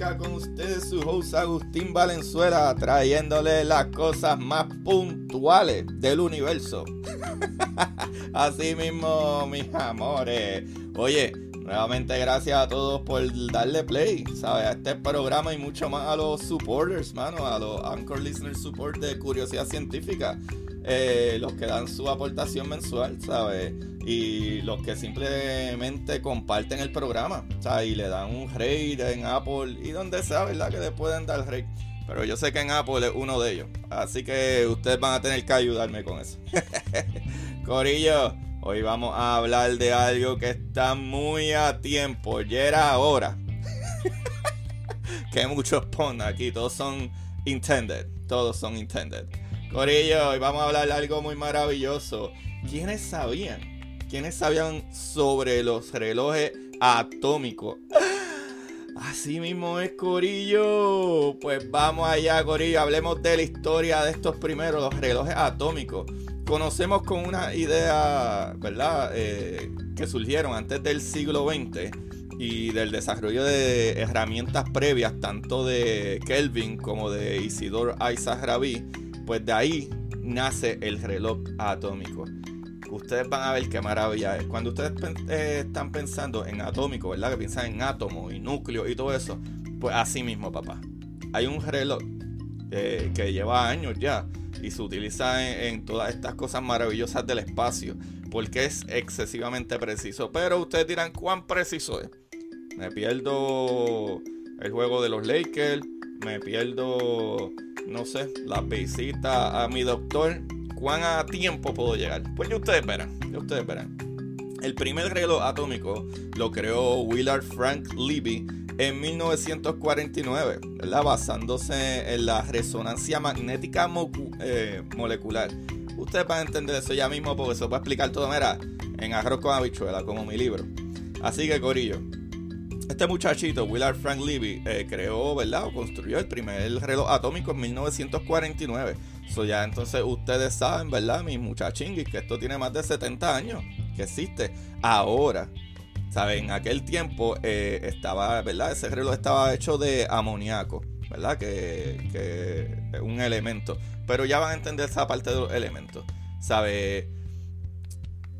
Con ustedes, su host Agustín Valenzuela, trayéndole las cosas más puntuales del universo. Así mismo, mis amores. Oye, nuevamente gracias a todos por darle play, ¿sabes? A este programa y mucho más a los supporters, mano, a los Anchor Listener Support de Curiosidad Científica. Eh, los que dan su aportación mensual, ¿sabes? Y los que simplemente comparten el programa, ¿sabes? Y le dan un rate en Apple y donde sea, ¿verdad? Que le pueden dar rate. Pero yo sé que en Apple es uno de ellos. Así que ustedes van a tener que ayudarme con eso. Corillo, hoy vamos a hablar de algo que está muy a tiempo. Ya era hora. que muchos ponen aquí. Todos son intended. Todos son intended. Corillo, hoy vamos a hablar de algo muy maravilloso. ¿Quiénes sabían? ¿Quiénes sabían sobre los relojes atómicos? Así mismo es, Corillo. Pues vamos allá, Corillo. Hablemos de la historia de estos primeros, los relojes atómicos. Conocemos con una idea, ¿verdad? Eh, que surgieron antes del siglo XX y del desarrollo de herramientas previas, tanto de Kelvin como de Isidore Isaac Rabi pues de ahí nace el reloj atómico. Ustedes van a ver qué maravilla es. Cuando ustedes eh, están pensando en atómico, ¿verdad? Que piensan en átomos y núcleo y todo eso. Pues así mismo, papá. Hay un reloj eh, que lleva años ya y se utiliza en, en, todas estas cosas maravillosas del espacio porque es excesivamente preciso. Pero ustedes dirán, ¿cuán preciso es? Me pierdo el juego de los Lakers, me pierdo no sé, la visita a mi doctor, ¿cuán a tiempo puedo llegar? Pues ya ustedes verán, ya ustedes verán. El primer reloj atómico lo creó Willard Frank Levy en 1949, ¿verdad? basándose en la resonancia magnética eh, molecular. Ustedes van a entender eso ya mismo porque se voy a explicar todo, mira, en arroz con habichuela, como mi libro. Así que, Corillo, este muchachito, Willard Frank Levy, eh, creó, ¿verdad? O construyó el primer reloj atómico en 1949. So ya entonces ustedes saben, ¿verdad? Mis muchachinguis, que esto tiene más de 70 años que existe. Ahora, ¿saben? En aquel tiempo eh, estaba, ¿verdad? Ese reloj estaba hecho de amoníaco, ¿verdad? Que, que es un elemento. Pero ya van a entender esa parte de los elementos. ¿Sabe?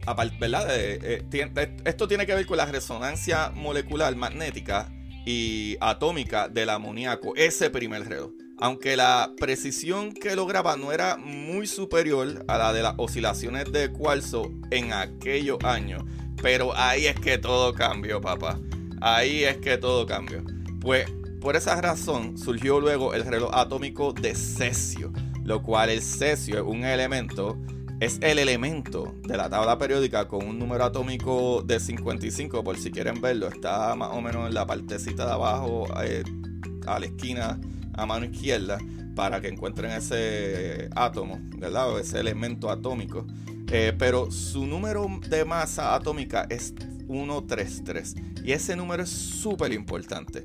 aparte, ¿verdad? Eh, eh, esto tiene que ver con la resonancia molecular magnética y atómica del amoníaco, ese primer reloj. Aunque la precisión que lograba no era muy superior a la de las oscilaciones de cuarzo en aquellos años. Pero ahí es que todo cambió, papá. Ahí es que todo cambió. Pues por esa razón surgió luego el reloj atómico de cesio, lo cual el cesio es un elemento es el elemento de la tabla periódica con un número atómico de 55, por si quieren verlo, está más o menos en la partecita de abajo, eh, a la esquina, a mano izquierda, para que encuentren ese átomo, ¿verdad? O ese elemento atómico. Eh, pero su número de masa atómica es 133. Y ese número es súper importante,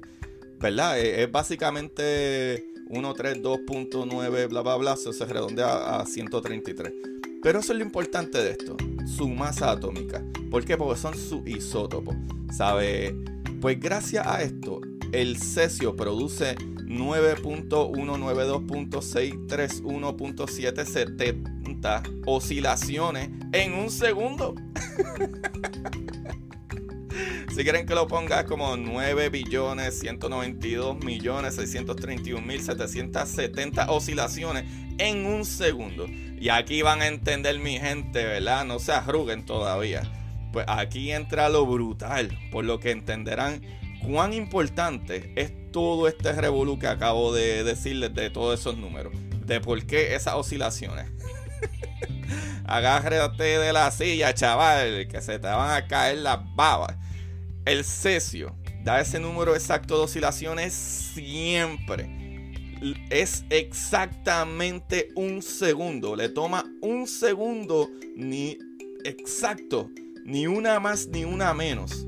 ¿verdad? Eh, es básicamente 132.9, bla, bla, bla, se redondea a 133. Pero eso es lo importante de esto, su masa atómica. ¿Por qué? Porque son su isótopos. ¿Sabe? Pues gracias a esto, el cesio produce 9.192.631.770 oscilaciones en un segundo. Si quieren que lo ponga como 9 billones 192 millones 631 mil 770 oscilaciones en un segundo. Y aquí van a entender mi gente, ¿verdad? No se arruguen todavía. Pues aquí entra lo brutal, por lo que entenderán cuán importante es todo este revolú que acabo de decirles de todos esos números. De por qué esas oscilaciones. Agárrate de la silla, chaval, que se te van a caer las babas. El cesio da ese número exacto de oscilaciones siempre. Es exactamente un segundo. Le toma un segundo ni exacto. Ni una más ni una menos.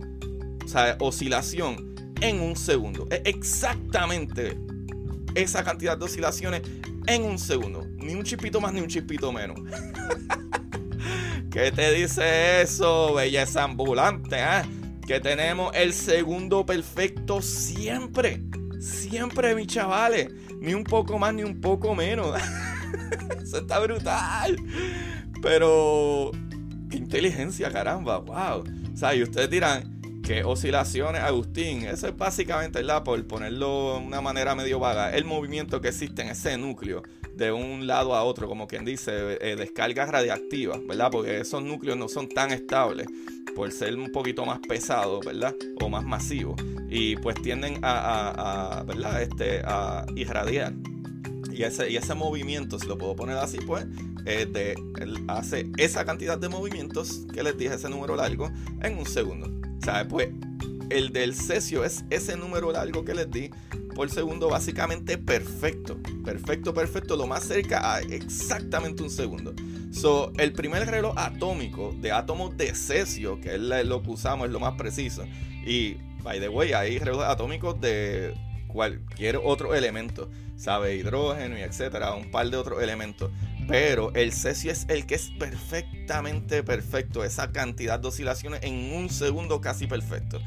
O sea, oscilación en un segundo. Es exactamente esa cantidad de oscilaciones en un segundo. Ni un chispito más ni un chispito menos. ¿Qué te dice eso, belleza ambulante? Eh? Que tenemos el segundo perfecto siempre. Siempre, mis chavales. Ni un poco más ni un poco menos. eso está brutal. Pero, qué inteligencia, caramba. Wow. O sea, y ustedes dirán, ¿Qué oscilaciones, Agustín? Eso es básicamente, ¿verdad? Por ponerlo de una manera medio vaga, el movimiento que existe en ese núcleo de un lado a otro, como quien dice, eh, descargas radiactivas, ¿verdad? Porque esos núcleos no son tan estables por ser un poquito más pesados, ¿verdad? O más masivos. Y pues tienden a, ¿verdad? Este, a irradiar. Y ese, y ese movimiento, si lo puedo poner así, pues, hace esa cantidad de movimientos que les dije, ese número largo, en un segundo. Pues el del cesio es ese número largo que les di por segundo, básicamente perfecto. Perfecto, perfecto, lo más cerca a exactamente un segundo. So, el primer reloj atómico de átomos de cesio, que es lo que usamos, es lo más preciso. Y, by the way, hay relojes atómicos de cualquier otro elemento, sabe, hidrógeno y etcétera, un par de otros elementos. Pero el cesio es el que es perfectamente perfecto. Esa cantidad de oscilaciones en un segundo casi perfecto.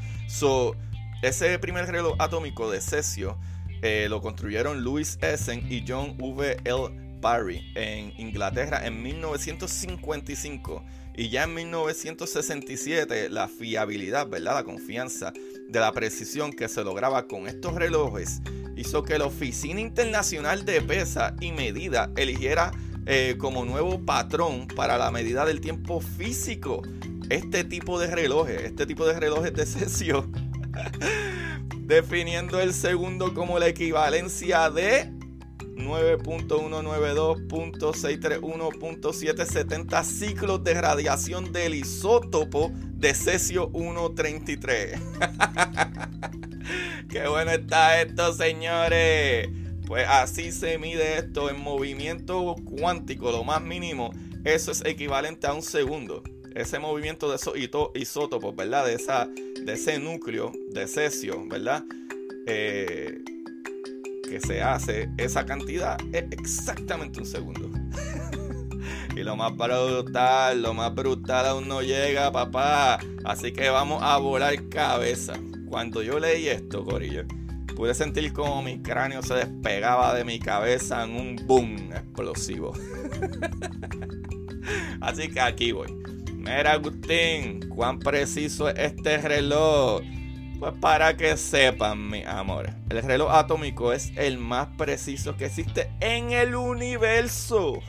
Ese primer reloj atómico de cesio eh, lo construyeron Louis Essen y John V. L. Parry en Inglaterra en 1955. Y ya en 1967 la fiabilidad, ¿verdad? La confianza de la precisión que se lograba con estos relojes hizo que la Oficina Internacional de Pesa y Medida eligiera eh, como nuevo patrón para la medida del tiempo físico. Este tipo de relojes, este tipo de relojes de sesión, definiendo el segundo como la equivalencia de 9.192.631.770 ciclos de radiación del isótopo de cesio 133. Qué bueno está esto, señores. Pues así se mide esto en movimiento cuántico, lo más mínimo. Eso es equivalente a un segundo. Ese movimiento de esos isótopos, ¿verdad? De, esa, de ese núcleo de cesio, ¿verdad? Eh, que se hace esa cantidad es exactamente un segundo. y lo más brutal, lo más brutal aún no llega, papá. Así que vamos a volar cabeza. Cuando yo leí esto, Corillo Pude sentir como mi cráneo se despegaba de mi cabeza en un boom explosivo. Así que aquí voy. Mira, Agustín, cuán preciso es este reloj. Pues para que sepan, mi amor, el reloj atómico es el más preciso que existe en el universo.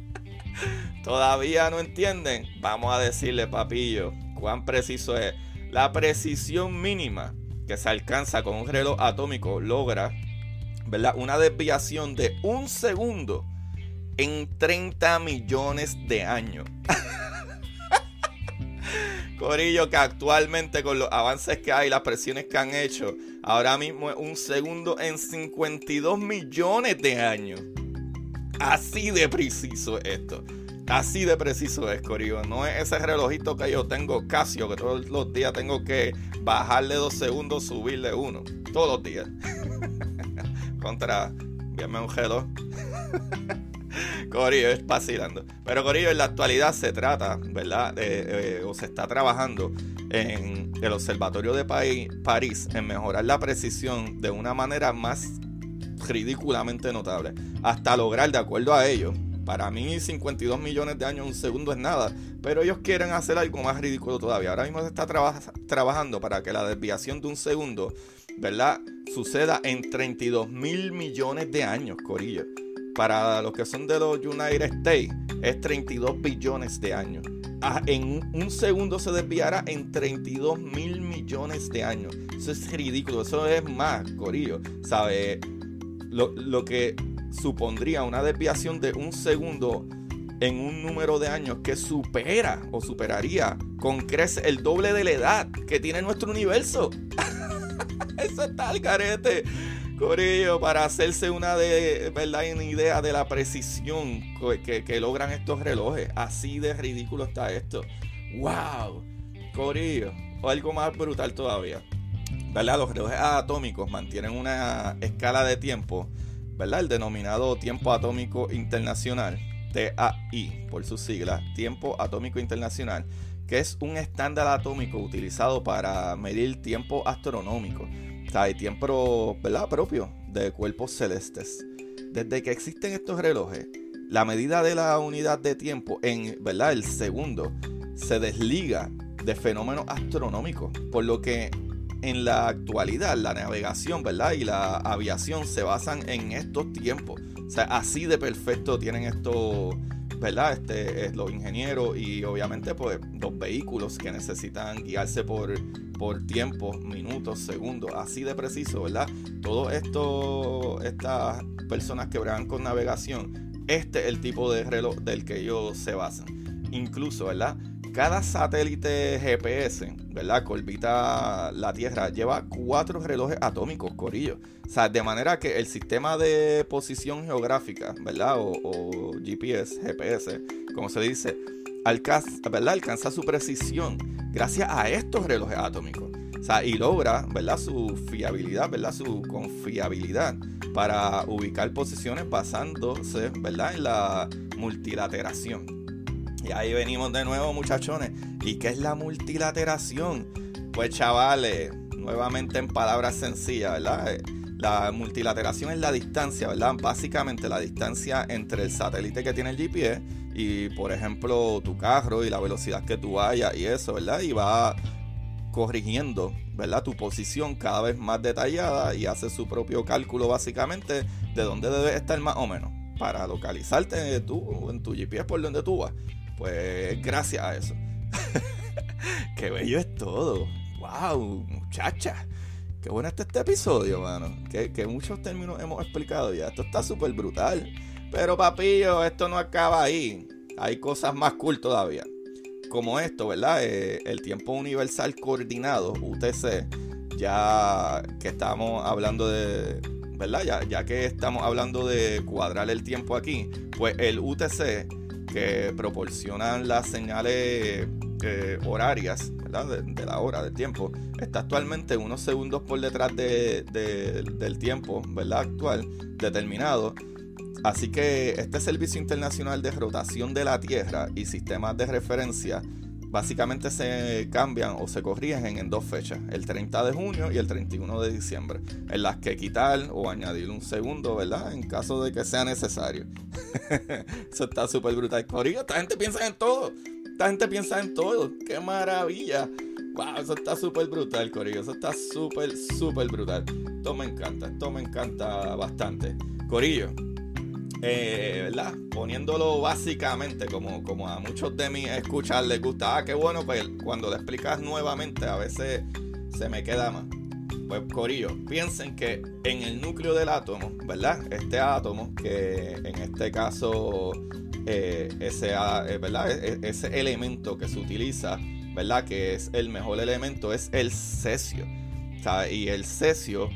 ¿Todavía no entienden? Vamos a decirle, papillo, cuán preciso es. La precisión mínima que se alcanza con un reloj atómico logra ¿verdad? una desviación de un segundo en 30 millones de años. Corillo, que actualmente con los avances que hay, las presiones que han hecho, ahora mismo es un segundo en 52 millones de años. Así de preciso es esto. Así de preciso es, Corillo. No es ese relojito que yo tengo Casio, que todos los días tengo que bajarle dos segundos, subirle uno. Todos los días. Contra, envíame un reloj. Corillo, es vacilando. Pero Corillo, en la actualidad se trata, ¿verdad? o se está trabajando en el Observatorio de París en mejorar la precisión de una manera más ridículamente notable. Hasta lograr, de acuerdo a ellos, Para mí 52 millones de años un segundo es nada, pero ellos quieren hacer algo más ridículo todavía. Ahora mismo se está trabajando para que la desviación de un segundo, ¿verdad? Suceda en 32 mil millones de años, Corillo. Para los que son de los United States, es 32 billones de años. Ah, en un segundo se desviará en 32 mil millones de años. Eso es ridículo, eso es más, Corillo. ¿Sabe? Lo, lo que supondría una desviación de un segundo en un número de años que supera o superaría con crece el doble de la edad que tiene nuestro universo. Eso está al carete. Corillo, para hacerse una de verdad una idea de la precisión que, que, logran estos relojes. Así de ridículo está esto. ¡Wow! Corillo. O algo más brutal todavía. ¿Verdad? Los relojes atómicos mantienen una escala de tiempo ¿verdad? El denominado Tiempo Atómico Internacional, TAI por sus siglas, Tiempo Atómico Internacional, que es un estándar atómico utilizado para medir tiempo astronómico, o sea, tiempo ¿verdad? propio de cuerpos celestes. Desde que existen estos relojes, la medida de la unidad de tiempo en ¿verdad? el segundo se desliga de fenómenos astronómicos, por lo que en la actualidad la navegación, ¿verdad? Y la aviación se basan en estos tiempos. O sea, así de perfecto tienen estos, ¿verdad? Este, los ingenieros y obviamente pues los vehículos que necesitan guiarse por, por tiempos, minutos, segundos, así de preciso, ¿verdad? Todo esto, estas personas que bregan con navegación, este es el tipo de reloj del que ellos se basan. Incluso, ¿verdad? Cada satélite GPS, ¿verdad? Que orbita la Tierra lleva cuatro relojes atómicos, corillo. O sea, de manera que el sistema de posición geográfica, ¿verdad? O, GPS, GPS, como se dice, alcanza, ¿verdad? alcanza su precisión gracias a estos relojes atómicos. O sea, y logra, ¿verdad? Su fiabilidad, ¿verdad? Su confiabilidad para ubicar posiciones basándose, ¿verdad? En la multilateración. Y ahí venimos de nuevo, muchachones. ¿Y qué es la multilateración? Pues chavales, nuevamente en palabras sencillas, ¿verdad? La multilateración es la distancia, ¿verdad? Básicamente la distancia entre el satélite que tiene el GPS y, por ejemplo, tu carro y la velocidad que tú vayas y eso, ¿verdad? Y va corrigiendo, ¿verdad? Tu posición cada vez más detallada y hace su propio cálculo básicamente de dónde debes estar más o menos para localizarte tú en tu GPS por donde tú vas. Pues gracias a eso. Qué bello es todo. Wow, muchacha. Qué bueno está este episodio, mano. Que, muchos términos hemos explicado ya. Esto está súper brutal. Pero papillo, esto no acaba ahí. Hay cosas más cool todavía. Como esto, ¿verdad? Eh, el tiempo universal coordinado, UTC. Ya que estamos hablando de, ¿verdad? Ya, ya, que estamos hablando de cuadrar el tiempo aquí, pues el UTC que proporcionan las señales eh, horarias De, la hora, del tiempo, está actualmente unos segundos por detrás del tiempo ¿verdad? actual determinado. Así que este Servicio Internacional de Rotación de la Tierra y sistemas de referencia básicamente se cambian o se corrigen en dos fechas, el 30 de junio y el 31 de diciembre, en las que quitar o añadir un segundo, ¿verdad? En caso de que sea necesario. Eso está súper brutal. Corillo, esta gente piensa en todo. Esta gente piensa en todo. ¡Qué maravilla! ¡Wow! Eso está súper brutal, Corillo. Eso está súper, súper brutal. Esto me encanta. Esto me encanta bastante. Corillo eh, ¿verdad? Poniéndolo básicamente, como, como a muchos de mis escuchas les gusta, ah, qué bueno, pues cuando le explicas nuevamente a veces se me queda más. Pues Corillo, piensen que en el núcleo del átomo, ¿verdad? Este átomo, que en este caso, eh, ese, eh, ¿verdad? E, e, ese elemento que se utiliza, ¿verdad? Que es el mejor elemento, es el cesio. Y el cesio,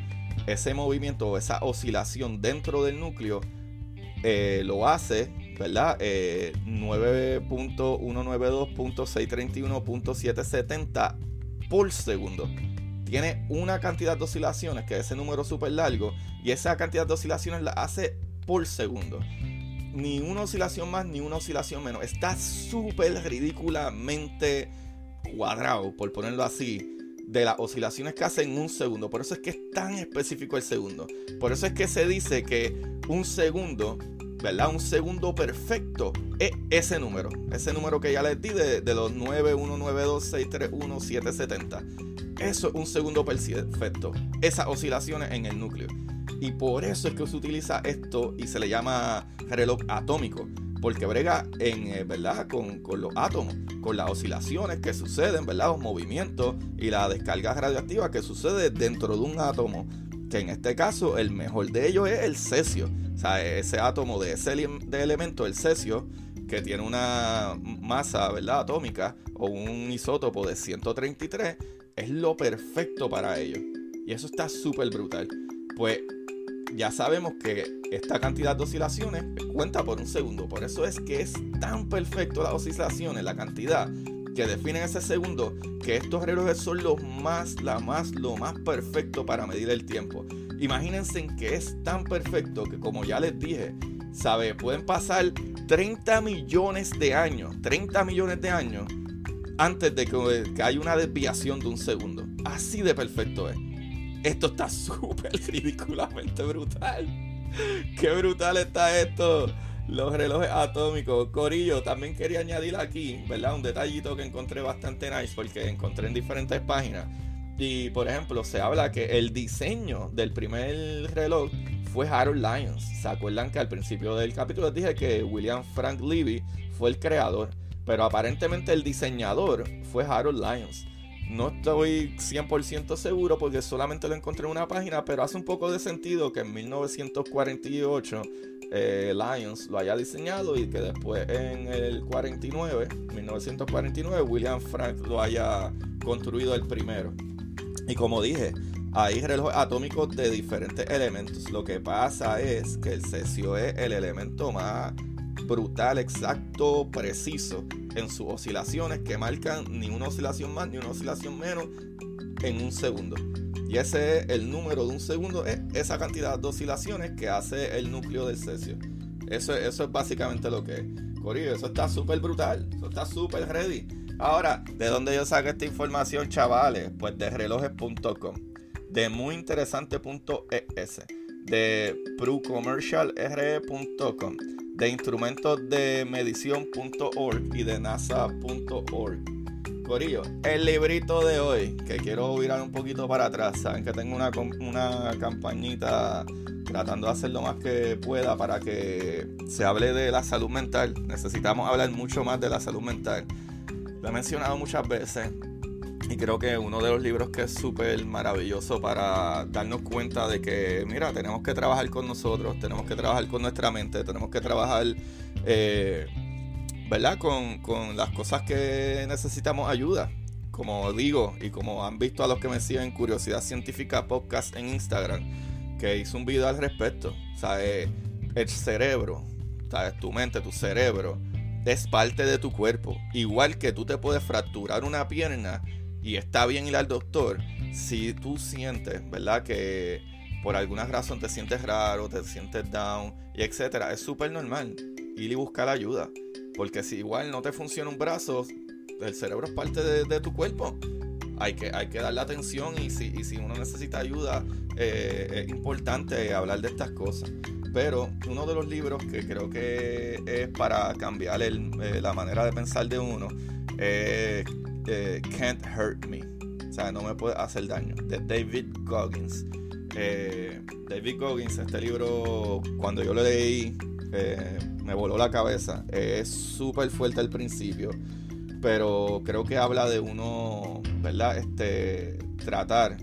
ese movimiento, esa oscilación dentro del núcleo, eh, lo hace, ¿verdad? Eh, 9.192.631.770 por segundo. Tiene una cantidad de oscilaciones, que es ese número súper largo, y esa cantidad de oscilaciones la hace por segundo. Ni una oscilación más, ni una oscilación menos. Está súper ridículamente cuadrado, por ponerlo así, de las oscilaciones que hace en un segundo. Por eso es que es tan específico el segundo. Por eso es que se dice que un segundo ¿verdad? Un segundo perfecto es ese número. Ese número que ya les di de, de los 91926317770. Eso es un segundo perfecto. Esas oscilaciones en el núcleo. Y por eso es que se utiliza esto y se le llama reloj atómico. Porque brega en, eh, ¿verdad? Con, con, los átomos, con las oscilaciones que suceden, ¿verdad? Los movimientos y la descarga radioactiva que sucede dentro de un átomo. Que en este caso el mejor de ellos es el cesio. O sea, ese átomo de ese de elemento, el cesio, que tiene una masa, ¿verdad? Atómica o un isótopo de 133, es lo perfecto para ellos. Y eso está súper brutal. Pues ya sabemos que esta cantidad de oscilaciones cuenta por un segundo. Por eso es que es tan perfecto las oscilaciones, la cantidad que definen ese segundo, que estos relojes son los más, la más, lo más perfecto para medir el tiempo. Imagínense que es tan perfecto que como ya les dije, sabe, pueden pasar 30 millones de años, 30 millones de años antes de que, que haya una desviación de un segundo. Así de perfecto es. Esto está súper ridículamente brutal. Qué brutal está esto. Los relojes atómicos. Corillo, también quería añadir aquí, ¿verdad? Un detallito que encontré bastante nice porque encontré en diferentes páginas. Y por ejemplo, se habla que el diseño del primer reloj fue Harold Lyons. ¿Se acuerdan que al principio del capítulo les dije que William Frank Levy fue el creador? Pero aparentemente el diseñador fue Harold Lyons. No estoy 100% seguro porque solamente lo encontré en una página, pero hace un poco de sentido que en 1948 eh, Lions lo haya diseñado y que después en el 49, 1949, William Frank lo haya construido el primero. Y como dije, hay relojes atómicos de diferentes elementos. Lo que pasa es que el cesio es el elemento más brutal, exacto, preciso en sus oscilaciones que marcan ni una oscilación más ni una oscilación menos en un segundo. Ese es el número de un segundo, es esa cantidad de oscilaciones que hace el núcleo del cesio. Eso, eso es básicamente lo que es. Corillo, eso está súper brutal, eso está súper ready. Ahora, ¿de dónde yo saco esta información, chavales? Pues de relojes.com, de muyinteresante.es, de prucommercialre.com de instrumentos de medición.org y de nasa.org. Corillo, el librito de hoy, que quiero virar un poquito para atrás, saben que tengo una, una campañita tratando de hacer lo más que pueda para que se hable de la salud mental. Necesitamos hablar mucho más de la salud mental. Lo he mencionado muchas veces, y creo que uno de los libros que es súper maravilloso para darnos cuenta de que, mira, tenemos que trabajar con nosotros, tenemos que trabajar con nuestra mente, tenemos que trabajar, eh, ¿verdad? Con, con, las cosas que necesitamos ayuda. Como digo, y como han visto a los que me siguen Curiosidad Científica Podcast en Instagram, que hizo un video al respecto. O sea, eh, el cerebro, ¿sabes? Tu mente, tu cerebro, es parte de tu cuerpo. Igual que tú te puedes fracturar una pierna y está bien ir al doctor si tú sientes, ¿verdad? Que por alguna razón te sientes raro, te sientes down y etcétera. Es súper normal ir y buscar ayuda. Porque si igual no te funciona un brazo, el cerebro es parte de, tu cuerpo. Hay que, hay que darle atención y si, y si uno necesita ayuda, eh, es importante hablar de estas cosas. Pero uno de los libros que creo que es para cambiar eh, la manera de pensar de uno es eh, Can't Hurt Me. O sea, no me puede hacer daño. De David Goggins. David Goggins, este libro, cuando yo lo leí, eh, me voló la cabeza. Es súper fuerte al principio. Pero creo que habla de uno, ¿verdad? Este, tratar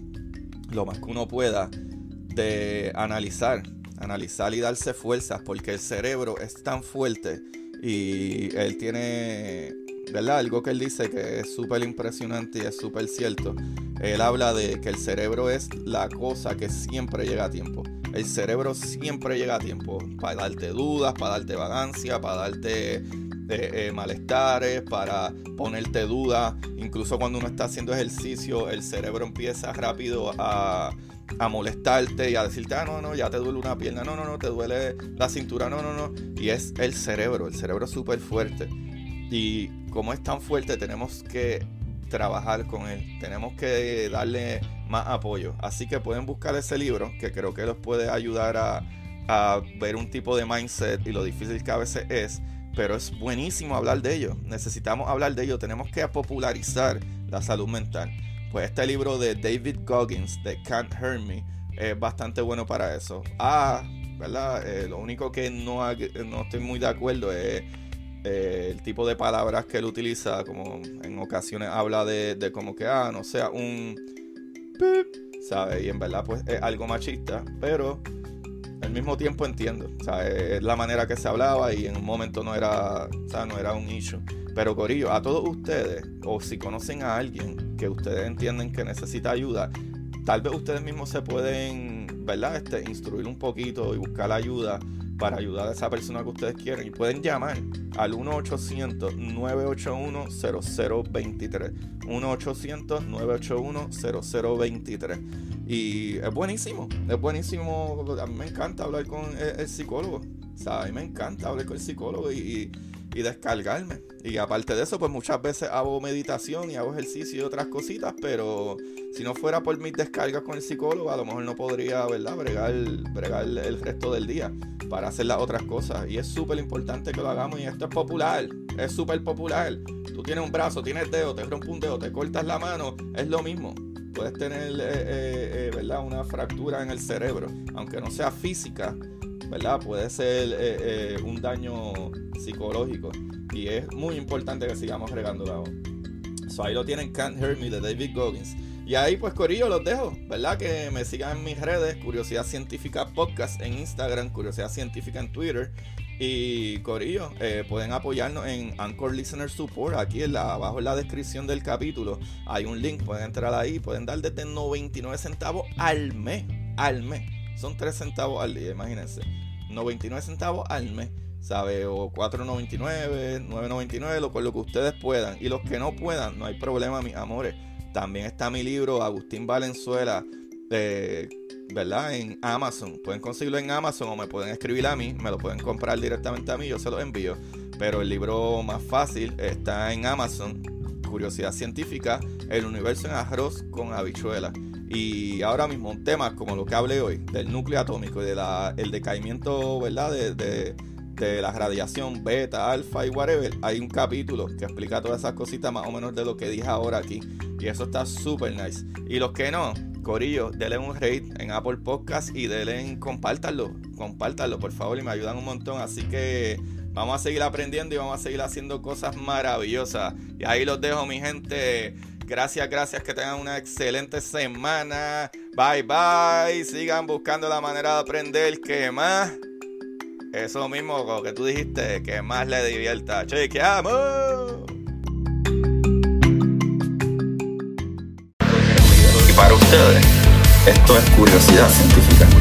lo más que uno pueda de analizar, analizar y darse fuerzas, porque el cerebro es tan fuerte y él tiene ¿verdad? Algo que él dice que es súper impresionante y es súper cierto. Él habla de que el cerebro es la cosa que siempre llega a tiempo. El cerebro siempre llega a tiempo para darte dudas, para darte vagancia, para darte eh, eh, malestares, para ponerte dudas. Incluso cuando uno está haciendo ejercicio, el cerebro empieza rápido a, a molestarte y a decirte, ah, no, no, ya te duele una pierna, no, no, no, te duele la cintura, no, no, no. Y es el cerebro, el cerebro es súper fuerte. Y como es tan fuerte, tenemos que trabajar con él. Tenemos que darle más apoyo. Así que pueden buscar ese libro, que creo que los puede ayudar a, ver un tipo de mindset y lo difícil que a veces es, pero es buenísimo hablar de ello. Necesitamos hablar de ello, tenemos que popularizar la salud mental. Pues este libro de David Goggins, de Can't Hurt Me, es bastante bueno para eso. Ah, ¿verdad? Eh, lo único que no, no estoy muy de acuerdo es eh, el tipo de palabras que él utiliza, como en ocasiones habla de, como que, ah, no sea un... ¿Sabes? Y en verdad pues es algo machista, pero al mismo tiempo entiendo, Es la manera que se hablaba y en un momento no era, o no era un issue. Pero Corillo, a todos ustedes, o si conocen a alguien que ustedes entienden que necesita ayuda, tal vez ustedes mismos se pueden, ¿verdad? Este, instruir un poquito y buscar la ayuda para ayudar a esa persona que ustedes quieren. Y pueden llamar al 1-800-981-0023. 1-800-981-0023. Y es buenísimo, es buenísimo. A mí me encanta hablar con el, psicólogo. O sea, a mí me encanta hablar con el psicólogo y descargarme. Y aparte de eso, pues muchas veces hago meditación y hago ejercicio y otras cositas, pero si no fuera por mis descargas con el psicólogo, a lo mejor no podría, ¿verdad?, bregar, bregar el resto del día para hacer las otras cosas. Y es súper importante que lo hagamos y esto es popular, es súper popular. Tú tienes un brazo, tienes dedo, te rompe un dedo, te cortas la mano, es lo mismo. Puedes tener, eh, eh, eh, ¿verdad?, una fractura en el cerebro, aunque no sea física ¿verdad? Puede ser eh, eh, un daño psicológico y es muy importante que sigamos regando la voz. ahí lo tienen Can't Hear Me de David Goggins. Y ahí pues Corillo los dejo, ¿verdad? Que me sigan en mis redes, Curiosidad Científica Podcast en Instagram, Curiosidad Científica en Twitter. Y Corillo, eh, pueden apoyarnos en Anchor Listener Support. Aquí abajo en la descripción del capítulo hay un link, pueden entrar ahí, pueden dar desde 99 centavos al mes, al mes. Son 3 centavos al día, imagínense. 99 centavos al mes, ¿sabe? O 4.99, 9.99, lo, con lo que ustedes puedan. Y los que no puedan, no hay problema, mis amores. También está mi libro, Agustín Valenzuela, eh, ¿verdad? En Amazon. Pueden conseguirlo en Amazon o me pueden escribir a mí, me lo pueden comprar directamente a mí, yo se lo envío. Pero el libro más fácil está en Amazon, Curiosidad Científica, El Universo en Arroz con Habichuela. Y ahora mismo un tema como lo que hablé hoy, del núcleo atómico y del el decaimiento, ¿verdad? De, de, la radiación beta, alfa y whatever, hay un capítulo que explica todas esas cositas más o menos de lo que dije ahora aquí. Y eso está súper nice. Y los que no, Corillo, denle un rate en Apple Podcast y denle en compártanlo, compártanlo por favor y me ayudan un montón. Así que vamos a seguir aprendiendo y vamos a seguir haciendo cosas maravillosas. Y ahí los dejo, mi gente. Gracias, gracias, que tengan una excelente semana. Bye, bye. Sigan buscando la manera de aprender que más. Eso mismo que tú dijiste, que más le divierta. ¡Chequeamos! Y para ustedes, esto es curiosidad científica.